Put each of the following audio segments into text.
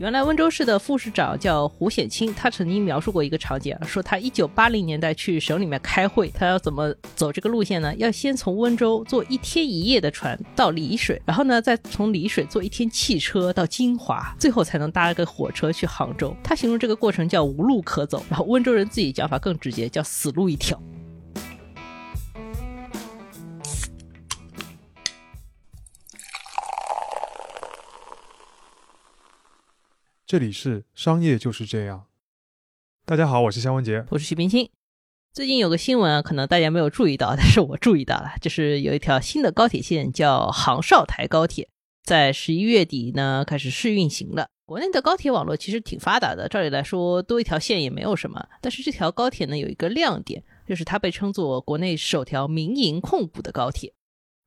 原来温州市的副市长叫胡显清，他曾经描述过一个场景，说他一九八零年代去省里面开会，他要怎么走这个路线呢？要先从温州坐一天一夜的船到丽水，然后呢再从丽水坐一天汽车到金华，最后才能搭个火车去杭州。他形容这个过程叫无路可走，然后温州人自己讲法更直接，叫死路一条。这里是商业就是这样。大家好，我是肖文杰。我是徐冰清。最近有个新闻啊，可能大家没有注意到，但是我注意到了，就是有一条新的高铁线叫杭绍台高铁，在十一月底呢开始试运行了。国内的高铁网络其实挺发达的，照理来说多一条线也没有什么。但是这条高铁呢有一个亮点，就是它被称作国内首条民营控股的高铁。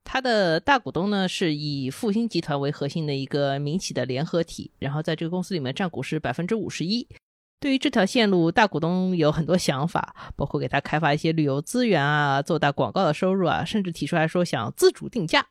它的大股东呢是以复星集团为核心的一个民企的联合体，然后在这个公司里面占股是百分之五十一。对于这条线路，大股东有很多想法，包括给他开发一些旅游资源啊，做大广告的收入啊，甚至提出来说想自主定价。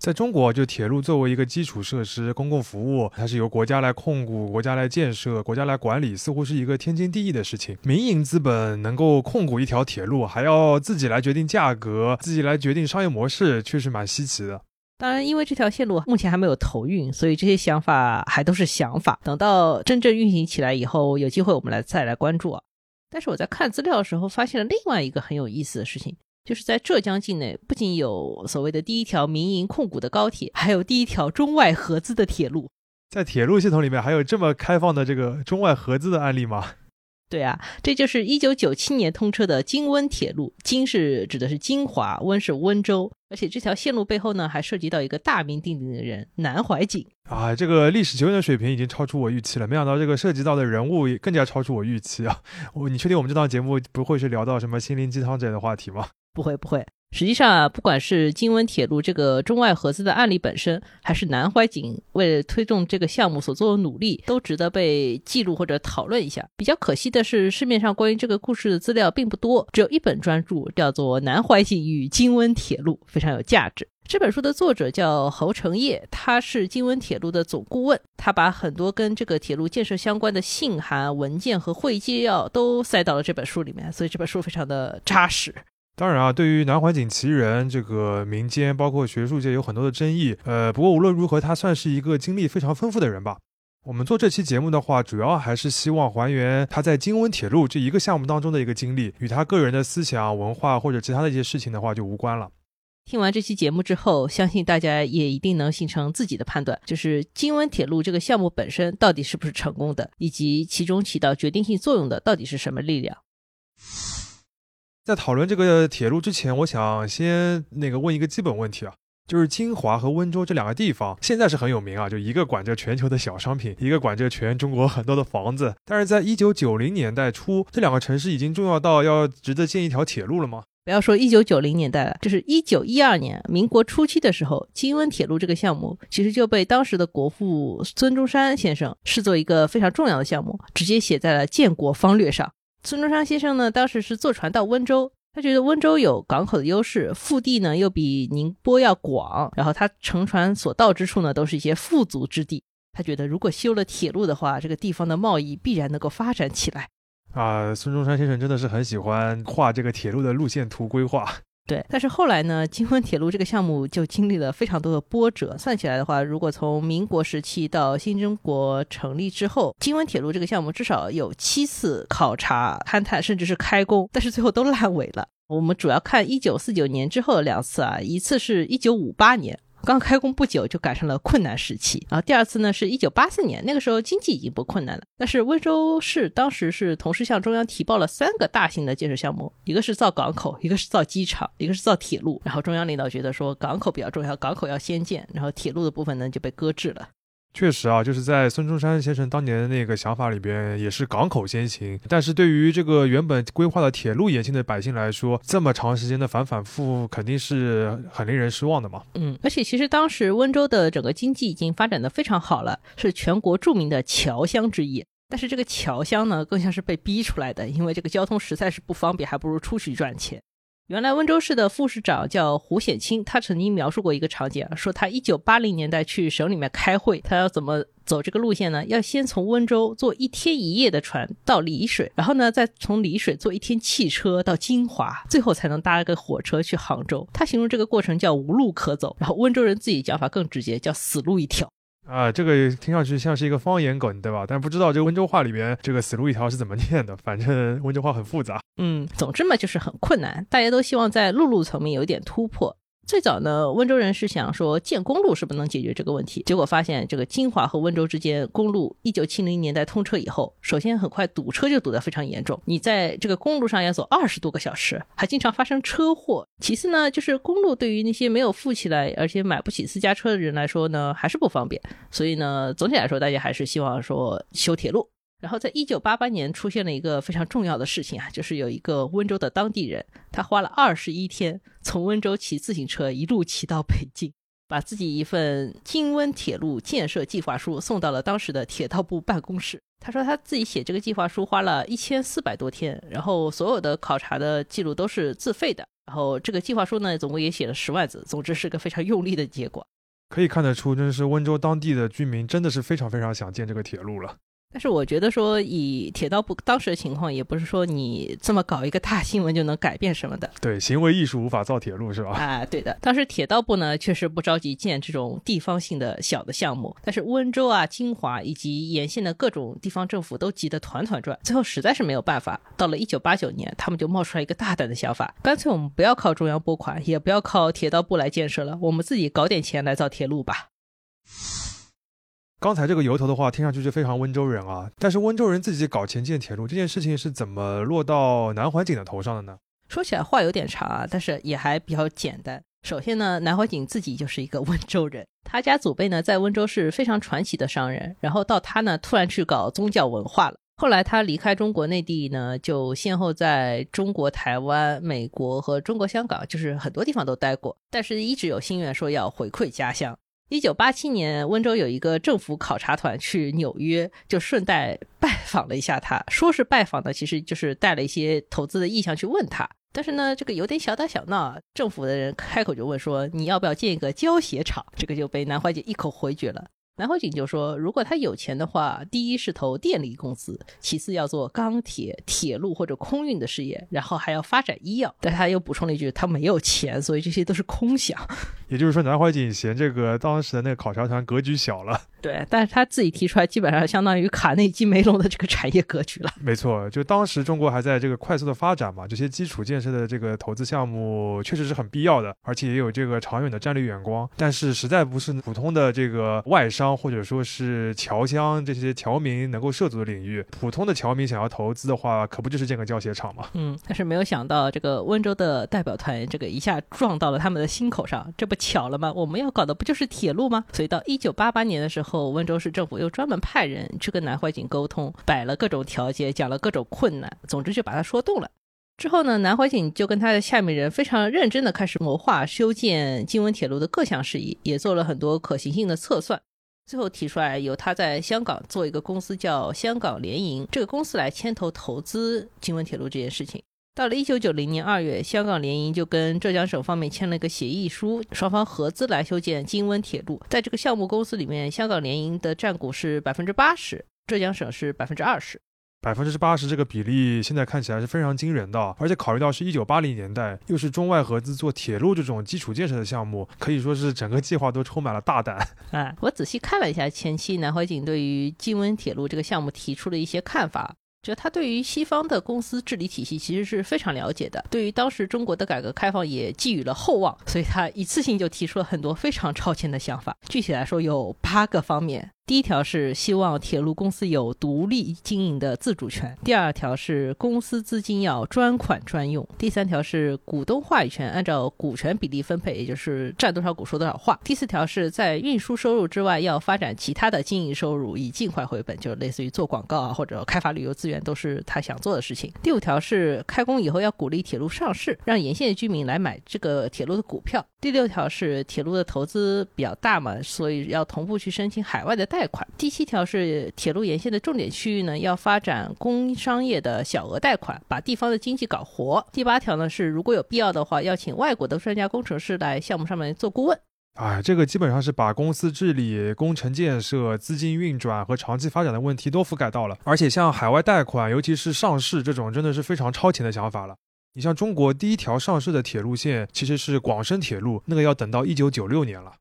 在中国，就铁路作为一个基础设施、公共服务，它是由国家来控股、国家来建设、国家来管理，似乎是一个天经地义的事情。民营资本能够控股一条铁路，还要自己来决定价格、自己来决定商业模式，确实蛮稀奇的。当然，因为这条线路目前还没有投运，所以这些想法还都是想法。等到真正运行起来以后，有机会我们来再来关注啊。但是我在看资料的时候，发现了另外一个很有意思的事情。就是在浙江境内，不仅有所谓的第一条民营控股的高铁，还有第一条中外合资的铁路。在铁路系统里面，还有这么开放的这个中外合资的案例吗？对啊，这就是一九九七年通车的京温铁路。京是指的是金华，温是温州。而且这条线路背后呢，还涉及到一个大名鼎鼎的人——南怀瑾啊！这个历史久远的水平已经超出我预期了。没想到这个涉及到的人物也更加超出我预期啊！我，你确定我们这档节目不会是聊到什么心灵鸡汤之类的话题吗？不会不会，实际上啊，不管是京温铁路这个中外合资的案例本身，还是南怀瑾为了推动这个项目所做的努力，都值得被记录或者讨论一下。比较可惜的是，市面上关于这个故事的资料并不多，只有一本专著，叫做《南怀瑾与京温铁路》，非常有价值。这本书的作者叫侯成业，他是京温铁路的总顾问，他把很多跟这个铁路建设相关的信函、文件和会议纪要都塞到了这本书里面，所以这本书非常的扎实。当然啊，对于南怀瑾其人，这个民间包括学术界有很多的争议。呃，不过无论如何，他算是一个经历非常丰富的人吧。我们做这期节目的话，主要还是希望还原他在京温铁路这一个项目当中的一个经历，与他个人的思想、文化或者其他的一些事情的话就无关了。听完这期节目之后，相信大家也一定能形成自己的判断，就是京温铁路这个项目本身到底是不是成功的，以及其中起到决定性作用的到底是什么力量。在讨论这个铁路之前，我想先那个问一个基本问题啊，就是金华和温州这两个地方现在是很有名啊，就一个管着全球的小商品，一个管着全中国很多的房子。但是在一九九零年代初，这两个城市已经重要到要值得建一条铁路了吗？不要说一九九零年代了，就是一九一二年，民国初期的时候，金温铁路这个项目其实就被当时的国父孙中山先生视作一个非常重要的项目，直接写在了建国方略上。孙中山先生呢，当时是坐船到温州，他觉得温州有港口的优势，腹地呢又比宁波要广，然后他乘船所到之处呢，都是一些富足之地。他觉得如果修了铁路的话，这个地方的贸易必然能够发展起来。啊，孙中山先生真的是很喜欢画这个铁路的路线图规划。对，但是后来呢，金温铁路这个项目就经历了非常多的波折。算起来的话，如果从民国时期到新中国成立之后，金温铁路这个项目至少有七次考察、勘探，甚至是开工，但是最后都烂尾了。我们主要看一九四九年之后的两次啊，一次是一九五八年。刚开工不久就赶上了困难时期啊！第二次呢是一九八四年，那个时候经济已经不困难了。但是温州市当时是同时向中央提报了三个大型的建设项目，一个是造港口，一个是造机场，一个是造铁路。然后中央领导觉得说港口比较重要，港口要先建，然后铁路的部分呢就被搁置了。确实啊，就是在孙中山先生当年的那个想法里边，也是港口先行。但是对于这个原本规划的铁路沿线的百姓来说，这么长时间的反反复复，肯定是很令人失望的嘛。嗯，而且其实当时温州的整个经济已经发展的非常好了，是全国著名的侨乡之一。但是这个侨乡呢，更像是被逼出来的，因为这个交通实在是不方便，还不如出去赚钱。原来温州市的副市长叫胡显清，他曾经描述过一个场景，说他一九八零年代去省里面开会，他要怎么走这个路线呢？要先从温州坐一天一夜的船到丽水，然后呢再从丽水坐一天汽车到金华，最后才能搭个火车去杭州。他形容这个过程叫无路可走，然后温州人自己讲法更直接，叫死路一条。啊，这个听上去像是一个方言梗，对吧？但不知道这个温州话里边这个“死路一条”是怎么念的。反正温州话很复杂。嗯，总之嘛，就是很困难。大家都希望在陆路层面有点突破。最早呢，温州人是想说建公路是不是能解决这个问题，结果发现这个金华和温州之间公路一九七零年代通车以后，首先很快堵车就堵得非常严重，你在这个公路上要走二十多个小时，还经常发生车祸。其次呢，就是公路对于那些没有富起来而且买不起私家车的人来说呢，还是不方便。所以呢，总体来说，大家还是希望说修铁路。然后，在一九八八年出现了一个非常重要的事情啊，就是有一个温州的当地人，他花了二十一天从温州骑自行车一路骑到北京，把自己一份京温铁路建设计划书送到了当时的铁道部办公室。他说他自己写这个计划书花了一千四百多天，然后所有的考察的记录都是自费的。然后这个计划书呢，总共也写了十万字。总之是个非常用力的结果。可以看得出，真是温州当地的居民真的是非常非常想建这个铁路了。但是我觉得说，以铁道部当时的情况，也不是说你这么搞一个大新闻就能改变什么的。对，行为艺术无法造铁路，是吧？啊，对的。当时铁道部呢，确实不着急建这种地方性的小的项目，但是温州啊、金华以及沿线的各种地方政府都急得团团转，最后实在是没有办法。到了一九八九年，他们就冒出来一个大胆的想法，干脆我们不要靠中央拨款，也不要靠铁道部来建设了，我们自己搞点钱来造铁路吧。刚才这个由头的话，听上去就非常温州人啊。但是温州人自己搞钱建铁路这件事情是怎么落到南怀瑾的头上的呢？说起来话有点长啊，但是也还比较简单。首先呢，南怀瑾自己就是一个温州人，他家祖辈呢在温州是非常传奇的商人。然后到他呢突然去搞宗教文化了。后来他离开中国内地呢，就先后在中国台湾、美国和中国香港，就是很多地方都待过，但是一直有心愿说要回馈家乡。一九八七年，温州有一个政府考察团去纽约，就顺带拜访了一下他。说是拜访的，其实就是带了一些投资的意向去问他。但是呢，这个有点小打小闹，政府的人开口就问说：“你要不要建一个胶鞋厂？”这个就被南怀瑾一口回绝了。南怀瑾就说：“如果他有钱的话，第一是投电力公司，其次要做钢铁、铁路或者空运的事业，然后还要发展医药。”但他又补充了一句：“他没有钱，所以这些都是空想。”也就是说，南怀瑾嫌这个当时的那个考察团格局小了。对，但是他自己提出来，基本上相当于卡内基梅隆的这个产业格局了。没错，就当时中国还在这个快速的发展嘛，这些基础建设的这个投资项目确实是很必要的，而且也有这个长远的战略眼光。但是实在不是普通的这个外商或者说是侨乡这些侨民能够涉足的领域。普通的侨民想要投资的话，可不就是建个胶鞋厂吗？嗯，但是没有想到这个温州的代表团这个一下撞到了他们的心口上，这不巧了吗？我们要搞的不就是铁路吗？所以到一九八八年的时候。后温州市政府又专门派人去跟南怀瑾沟通，摆了各种条件，讲了各种困难，总之就把他说动了。之后呢，南怀瑾就跟他的下面人非常认真的开始谋划修建金温铁路的各项事宜，也做了很多可行性的测算。最后提出来由他在香港做一个公司叫香港联营，这个公司来牵头投资金温铁路这件事情。到了一九九零年二月，香港联营就跟浙江省方面签了一个协议书，双方合资来修建金温铁路。在这个项目公司里面，香港联营的占股是百分之八十，浙江省是百分之二十。百分之八十这个比例现在看起来是非常惊人的，而且考虑到是一九八零年代，又是中外合资做铁路这种基础建设的项目，可以说是整个计划都充满了大胆。哎，我仔细看了一下前期南怀瑾对于金温铁路这个项目提出的一些看法。就他对于西方的公司治理体系其实是非常了解的，对于当时中国的改革开放也寄予了厚望，所以他一次性就提出了很多非常超前的想法。具体来说有八个方面。第一条是希望铁路公司有独立经营的自主权。第二条是公司资金要专款专用。第三条是股东话语权按照股权比例分配，也就是占多少股说多少话。第四条是在运输收入之外要发展其他的经营收入，以尽快回本，就是类似于做广告啊或者开发旅游资源，都是他想做的事情。第五条是开工以后要鼓励铁路上市，让沿线的居民来买这个铁路的股票。第六条是铁路的投资比较大嘛，所以要同步去申请海外的贷。贷款。第七条是铁路沿线的重点区域呢，要发展工商业的小额贷款，把地方的经济搞活。第八条呢是，如果有必要的话，要请外国的专家工程师来项目上面做顾问。哎，这个基本上是把公司治理、工程建设、资金运转和长期发展的问题都覆盖到了。而且像海外贷款，尤其是上市这种，真的是非常超前的想法了。你像中国第一条上市的铁路线，其实是广深铁路，那个要等到一九九六年了。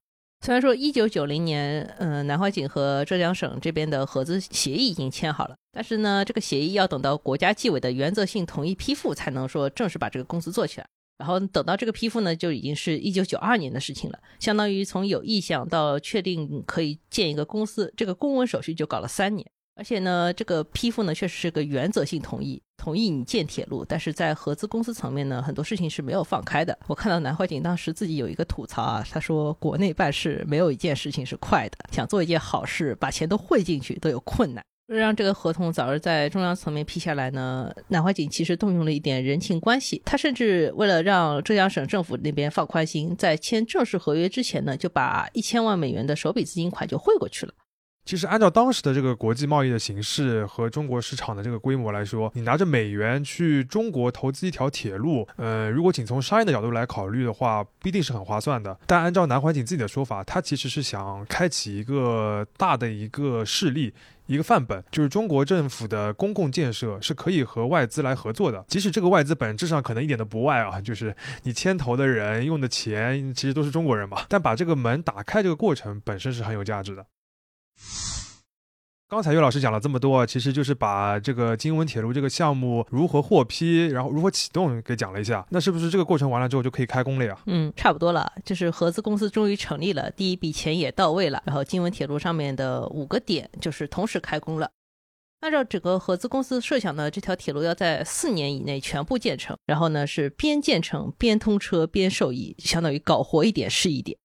虽然说一九九零年，嗯，南怀瑾和浙江省这边的合资协议已经签好了，但是呢，这个协议要等到国家纪委的原则性同意批复，才能说正式把这个公司做起来。然后等到这个批复呢，就已经是一九九二年的事情了，相当于从有意向到确定可以建一个公司，这个公文手续就搞了三年。而且呢，这个批复呢，确实是个原则性同意，同意你建铁路，但是在合资公司层面呢，很多事情是没有放开的。我看到南怀瑾当时自己有一个吐槽啊，他说国内办事没有一件事情是快的，想做一件好事，把钱都汇进去都有困难。让这个合同早日在中央层面批下来呢，南怀瑾其实动用了一点人情关系，他甚至为了让浙江省政府那边放宽心，在签正式合约之前呢，就把一千万美元的首笔资金款就汇过去了。其实按照当时的这个国际贸易的形势和中国市场的这个规模来说，你拿着美元去中国投资一条铁路，呃，如果仅从商业的角度来考虑的话，不一定是很划算的。但按照南怀瑾自己的说法，他其实是想开启一个大的一个势力，一个范本，就是中国政府的公共建设是可以和外资来合作的。即使这个外资本质上可能一点都不外啊，就是你牵头的人用的钱其实都是中国人嘛。但把这个门打开这个过程本身是很有价值的。刚才岳老师讲了这么多，其实就是把这个金温铁路这个项目如何获批，然后如何启动给讲了一下。那是不是这个过程完了之后就可以开工了呀？嗯，差不多了，就是合资公司终于成立了，第一笔钱也到位了，然后金温铁路上面的五个点就是同时开工了。按照整个合资公司设想呢，这条铁路要在四年以内全部建成，然后呢是边建成边通车边受益，相当于搞活一点是一点。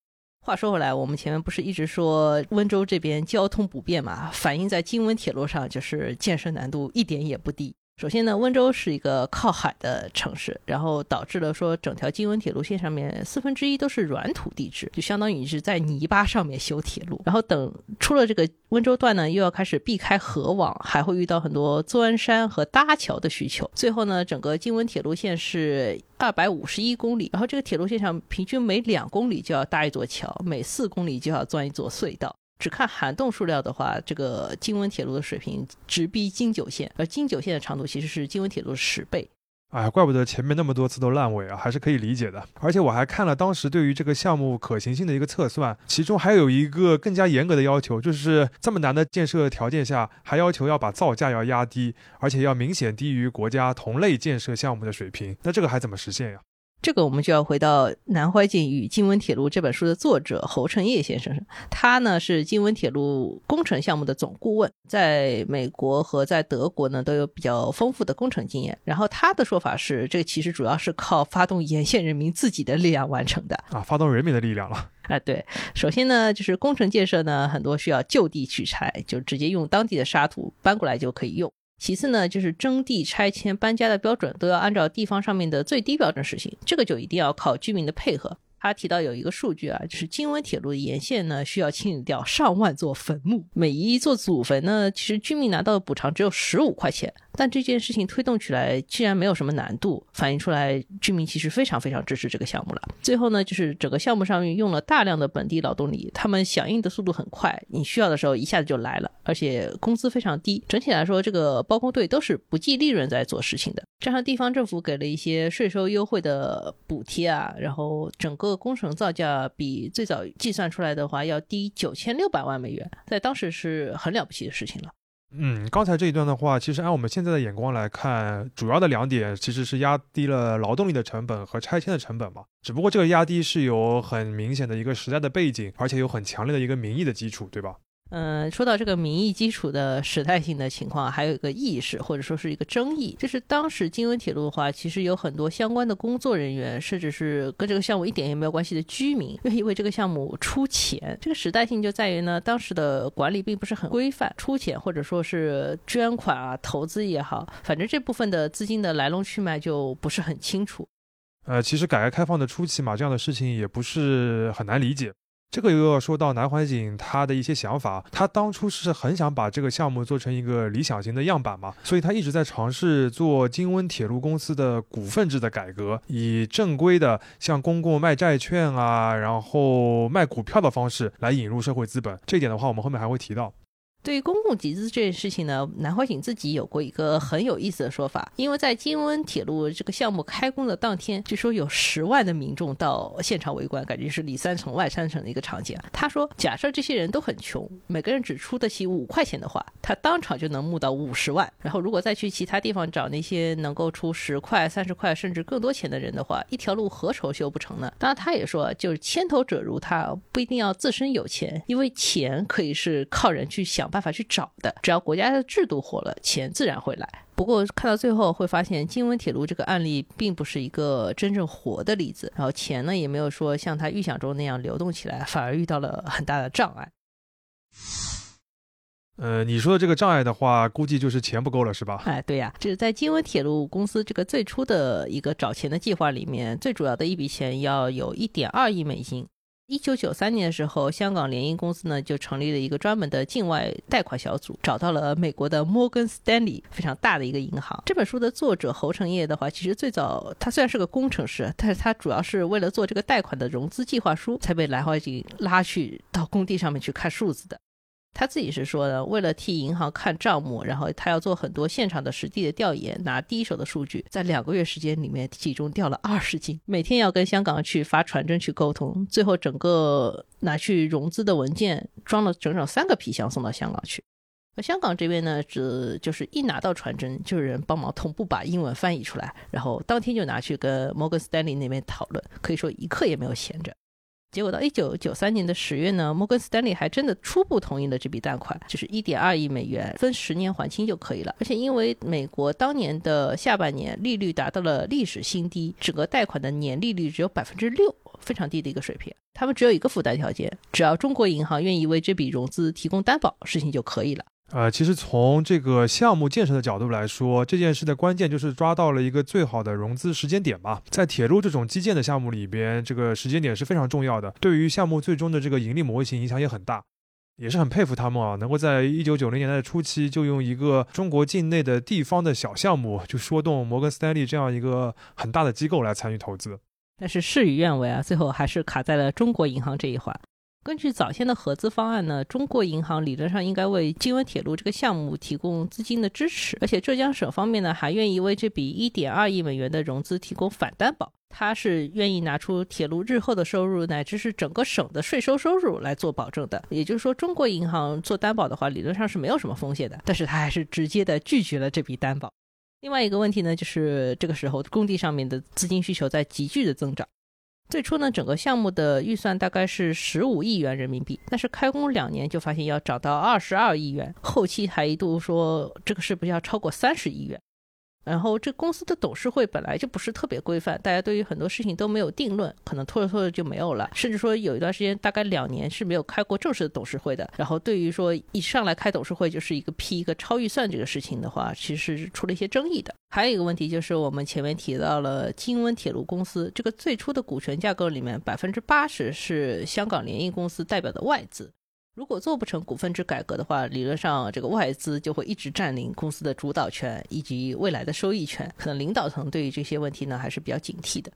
话说回来，我们前面不是一直说温州这边交通不便嘛？反映在京温铁路上，就是建设难度一点也不低。首先呢，温州是一个靠海的城市，然后导致了说整条金温铁路线上面四分之一都是软土地质，就相当于是在泥巴上面修铁路。然后等出了这个温州段呢，又要开始避开河网，还会遇到很多钻山和搭桥的需求。最后呢，整个金温铁路线是二百五十一公里，然后这个铁路线上平均每两公里就要搭一座桥，每四公里就要钻一座隧道。只看涵洞数量的话，这个京温铁路的水平直逼京九线，而京九线的长度其实是京温铁路的十倍。哎，怪不得前面那么多次都烂尾啊，还是可以理解的。而且我还看了当时对于这个项目可行性的一个测算，其中还有一个更加严格的要求，就是这么难的建设条件下，还要求要把造价要压低，而且要明显低于国家同类建设项目的水平。那这个还怎么实现呀？这个我们就要回到《南怀瑾与金温铁路》这本书的作者侯成业先生，他呢是金温铁路工程项目的总顾问，在美国和在德国呢都有比较丰富的工程经验。然后他的说法是，这个其实主要是靠发动沿线人民自己的力量完成的啊，发动人民的力量了 啊。对，首先呢就是工程建设呢很多需要就地取材，就直接用当地的沙土搬过来就可以用。其次呢，就是征地、拆迁、搬家的标准都要按照地方上面的最低标准实行，这个就一定要靠居民的配合。他提到有一个数据啊，就是京温铁路的沿线呢，需要清理掉上万座坟墓，每一座祖坟呢，其实居民拿到的补偿只有十五块钱。但这件事情推动起来，既然没有什么难度，反映出来居民其实非常非常支持这个项目了。最后呢，就是整个项目上面用了大量的本地劳动力，他们响应的速度很快，你需要的时候一下子就来了，而且工资非常低。整体来说，这个包工队都是不计利润在做事情的。加上地方政府给了一些税收优惠的补贴啊，然后整个工程造价比最早计算出来的话要低九千六百万美元，在当时是很了不起的事情了。嗯，刚才这一段的话，其实按我们现在的眼光来看，主要的两点其实是压低了劳动力的成本和拆迁的成本嘛。只不过这个压低是有很明显的一个时代的背景，而且有很强烈的一个民意的基础，对吧？嗯，说到这个民意基础的时代性的情况，还有一个意识或者说是一个争议，就是当时京温铁路的话，其实有很多相关的工作人员，甚至是跟这个项目一点也没有关系的居民，愿意为这个项目出钱。这个时代性就在于呢，当时的管理并不是很规范，出钱或者说是捐款啊、投资也好，反正这部分的资金的来龙去脉就不是很清楚。呃，其实改革开放的初期嘛，这样的事情也不是很难理解。这个又要说到南怀瑾他的一些想法，他当初是很想把这个项目做成一个理想型的样板嘛，所以他一直在尝试做京温铁路公司的股份制的改革，以正规的像公共卖债券啊，然后卖股票的方式来引入社会资本。这点的话，我们后面还会提到。对于公共集资这件事情呢，南怀瑾自己有过一个很有意思的说法，因为在京温铁路这个项目开工的当天，据说有十万的民众到现场围观，感觉是里三层外三层的一个场景。他说，假设这些人都很穷，每个人只出得起五块钱的话，他当场就能募到五十万。然后如果再去其他地方找那些能够出十块、三十块甚至更多钱的人的话，一条路何愁修不成呢？当然，他也说，就是牵头者如他，不一定要自身有钱，因为钱可以是靠人去想。办法去找的，只要国家的制度活了，钱自然会来。不过看到最后会发现，金温铁路这个案例并不是一个真正活的例子，然后钱呢也没有说像他预想中那样流动起来，反而遇到了很大的障碍。呃，你说的这个障碍的话，估计就是钱不够了，是吧？哎，对呀，就是在金温铁路公司这个最初的一个找钱的计划里面，最主要的一笔钱要有一点二亿美金。一九九三年的时候，香港联营公司呢就成立了一个专门的境外贷款小组，找到了美国的摩根斯丹利，非常大的一个银行。这本书的作者侯成业的话，其实最早他虽然是个工程师，但是他主要是为了做这个贷款的融资计划书，才被蓝怀瑾拉去到工地上面去看数字的。他自己是说的，为了替银行看账目，然后他要做很多现场的实地的调研，拿第一手的数据，在两个月时间里面体重掉了二十斤，每天要跟香港去发传真去沟通，最后整个拿去融资的文件装了整整三个皮箱送到香港去。而香港这边呢，只就是一拿到传真，就有人帮忙同步把英文翻译出来，然后当天就拿去跟摩根斯丹利那边讨论，可以说一刻也没有闲着。结果到一九九三年的十月呢，摩根斯丹利还真的初步同意了这笔贷款，就是一点二亿美元，分十年还清就可以了。而且因为美国当年的下半年利率达到了历史新低，整个贷款的年利率只有百分之六，非常低的一个水平。他们只有一个附带条件，只要中国银行愿意为这笔融资提供担保，事情就可以了。呃，其实从这个项目建设的角度来说，这件事的关键就是抓到了一个最好的融资时间点吧。在铁路这种基建的项目里边，这个时间点是非常重要的，对于项目最终的这个盈利模型影响也很大。也是很佩服他们啊，能够在一九九零年代初期就用一个中国境内的地方的小项目，就说动摩根斯丹利这样一个很大的机构来参与投资。但是事与愿违啊，最后还是卡在了中国银行这一环。根据早先的合资方案呢，中国银行理论上应该为金温铁路这个项目提供资金的支持，而且浙江省方面呢还愿意为这笔一点二亿美元的融资提供反担保，他是愿意拿出铁路日后的收入乃至是整个省的税收收入来做保证的。也就是说，中国银行做担保的话，理论上是没有什么风险的，但是他还是直接的拒绝了这笔担保。另外一个问题呢，就是这个时候工地上面的资金需求在急剧的增长。最初呢，整个项目的预算大概是十五亿元人民币，但是开工两年就发现要涨到二十二亿元，后期还一度说这个是不是要超过三十亿元。然后这公司的董事会本来就不是特别规范，大家对于很多事情都没有定论，可能拖着拖着就没有了，甚至说有一段时间大概两年是没有开过正式的董事会的。然后对于说一上来开董事会就是一个批一个超预算这个事情的话，其实是出了一些争议的。还有一个问题就是我们前面提到了京温铁路公司这个最初的股权架构里面，百分之八十是香港联营公司代表的外资。如果做不成股份制改革的话，理论上这个外资就会一直占领公司的主导权以及未来的收益权。可能领导层对于这些问题呢还是比较警惕的。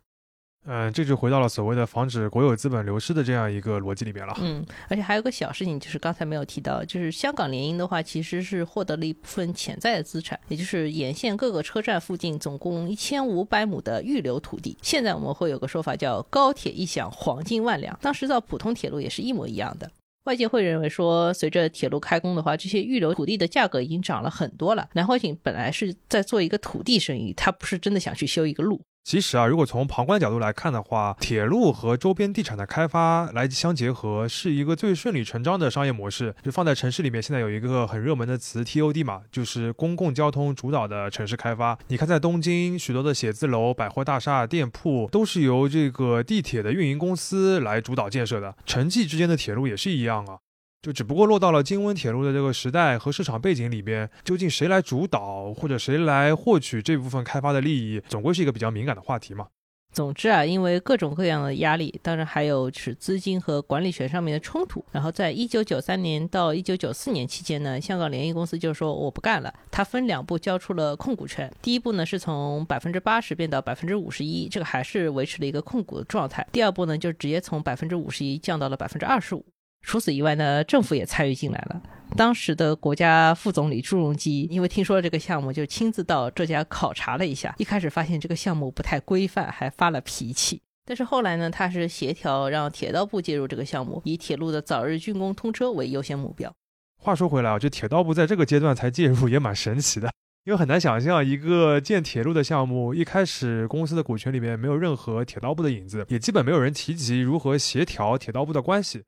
嗯，这就回到了所谓的防止国有资本流失的这样一个逻辑里面了。嗯，而且还有个小事情，就是刚才没有提到，就是香港联营的话，其实是获得了一部分潜在的资产，也就是沿线各个车站附近总共一千五百亩的预留土地。现在我们会有个说法叫“高铁一响，黄金万两”，当时造普通铁路也是一模一样的。外界会认为说，随着铁路开工的话，这些预留土地的价格已经涨了很多了。南怀瑾本来是在做一个土地生意，他不是真的想去修一个路。其实啊，如果从旁观角度来看的话，铁路和周边地产的开发来相结合，是一个最顺理成章的商业模式。就放在城市里面，现在有一个很热门的词 TOD 嘛，就是公共交通主导的城市开发。你看，在东京，许多的写字楼、百货大厦、店铺都是由这个地铁的运营公司来主导建设的。城际之间的铁路也是一样啊。就只不过落到了京温铁路的这个时代和市场背景里边，究竟谁来主导或者谁来获取这部分开发的利益，总归是一个比较敏感的话题嘛。总之啊，因为各种各样的压力，当然还有是资金和管理权上面的冲突。然后在一九九三年到一九九四年期间呢，香港联谊公司就说我不干了。它分两步交出了控股权，第一步呢是从百分之八十变到百分之五十一，这个还是维持了一个控股的状态。第二步呢就直接从百分之五十一降到了百分之二十五。除此以外呢，政府也参与进来了。当时的国家副总理朱镕基因为听说了这个项目，就亲自到浙江考察了一下。一开始发现这个项目不太规范，还发了脾气。但是后来呢，他是协调让铁道部介入这个项目，以铁路的早日竣工通车为优先目标。话说回来啊，这铁道部在这个阶段才介入，也蛮神奇的。因为很难想象一个建铁路的项目，一开始公司的股权里面没有任何铁道部的影子，也基本没有人提及如何协调铁道部的关系。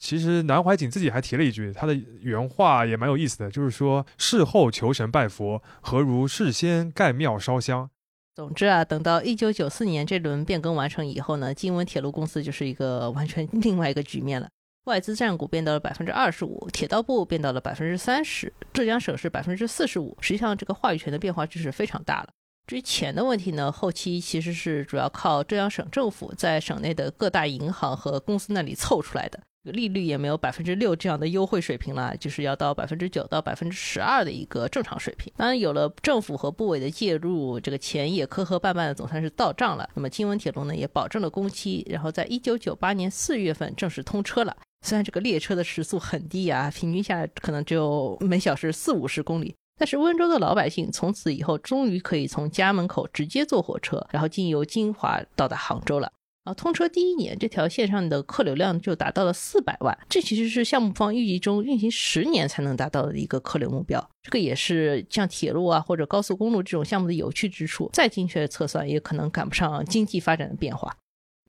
其实南怀瑾自己还提了一句，他的原话也蛮有意思的，就是说事后求神拜佛，何如事先盖庙烧香。总之啊，等到一九九四年这轮变更完成以后呢，金温铁路公司就是一个完全 另外一个局面了。外资占股变到了百分之二十五，铁道部变到了百分之三十，浙江省是百分之四十五。实际上，这个话语权的变化就是非常大了。至于钱的问题呢，后期其实是主要靠浙江省政府在省内的各大银行和公司那里凑出来的。利率也没有百分之六这样的优惠水平了，就是要到百分之九到百分之十二的一个正常水平。当然，有了政府和部委的介入，这个钱也磕磕绊绊的总算是到账了。那么，金温铁路呢也保证了工期，然后在一九九八年四月份正式通车了。虽然这个列车的时速很低啊，平均下来可能只有每小时四五十公里，但是温州的老百姓从此以后终于可以从家门口直接坐火车，然后经由金华到达杭州了。啊，通车第一年，这条线上的客流量就达到了四百万，这其实是项目方预计中运行十年才能达到的一个客流目标。这个也是像铁路啊或者高速公路这种项目的有趣之处。再精确的测算，也可能赶不上经济发展的变化。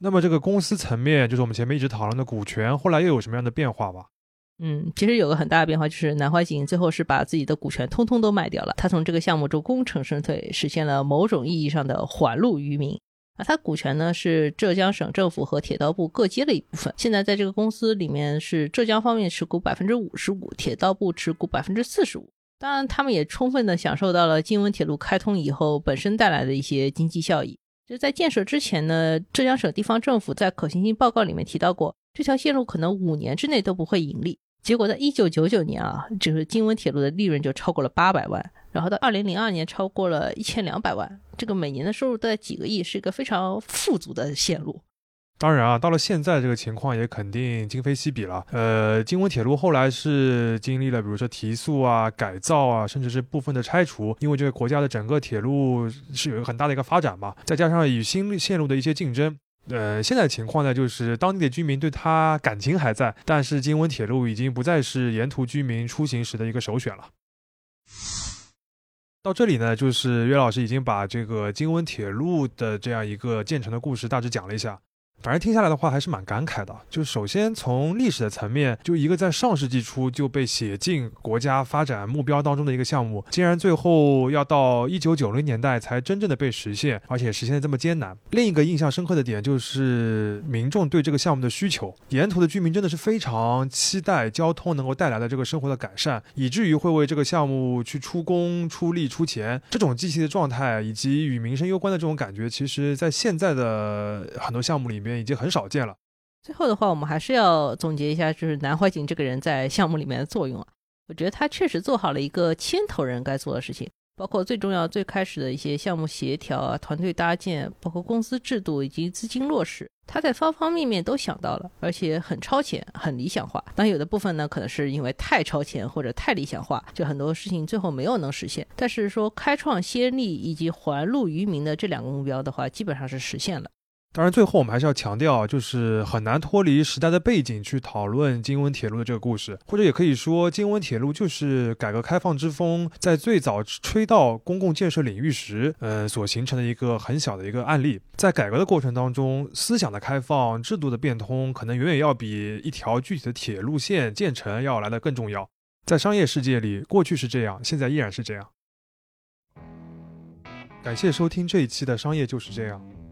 那么这个公司层面，就是我们前面一直讨论的股权，后来又有什么样的变化吧？嗯，其实有个很大的变化，就是南怀瑾最后是把自己的股权通通都卖掉了，他从这个项目中功成身退，实现了某种意义上的还路于民。啊，它股权呢是浙江省政府和铁道部各接了一部分。现在在这个公司里面是浙江方面持股百分之五十五，铁道部持股百分之四十五。当然，他们也充分的享受到了金温铁路开通以后本身带来的一些经济效益。就在建设之前呢，浙江省地方政府在可行性报告里面提到过，这条线路可能五年之内都不会盈利。结果在一九九九年啊，就是金温铁路的利润就超过了八百万。然后到二零零二年，超过了一千两百万，这个每年的收入都在几个亿，是一个非常富足的线路。当然啊，到了现在这个情况也肯定今非昔比了。呃，金温铁路后来是经历了，比如说提速啊、改造啊，甚至是部分的拆除，因为这个国家的整个铁路是有一个很大的一个发展嘛，再加上与新线路的一些竞争，呃，现在情况呢，就是当地的居民对它感情还在，但是金温铁路已经不再是沿途居民出行时的一个首选了。到这里呢，就是岳老师已经把这个金温铁路的这样一个建成的故事大致讲了一下。反正听下来的话还是蛮感慨的。就首先从历史的层面，就一个在上世纪初就被写进国家发展目标当中的一个项目，竟然最后要到一九九零年代才真正的被实现，而且实现的这么艰难。另一个印象深刻的点就是民众对这个项目的需求，沿途的居民真的是非常期待交通能够带来的这个生活的改善，以至于会为这个项目去出工、出力、出钱。这种积极的状态以及与民生攸关的这种感觉，其实在现在的很多项目里面。已经很少见了。最后的话，我们还是要总结一下，就是南怀瑾这个人在项目里面的作用啊。我觉得他确实做好了一个牵头人该做的事情，包括最重要、最开始的一些项目协调啊、团队搭建，包括公司制度以及资金落实，他在方方面面都想到了，而且很超前、很理想化。当然，有的部分呢，可能是因为太超前或者太理想化，就很多事情最后没有能实现。但是说开创先例以及还路于民的这两个目标的话，基本上是实现了。当然，最后我们还是要强调，就是很难脱离时代的背景去讨论金温铁路的这个故事，或者也可以说，金温铁路就是改革开放之风在最早吹到公共建设领域时，呃，所形成的一个很小的一个案例。在改革的过程当中，思想的开放、制度的变通，可能远远要比一条具体的铁路线建成要来的更重要。在商业世界里，过去是这样，现在依然是这样。感谢收听这一期的《商业就是这样》。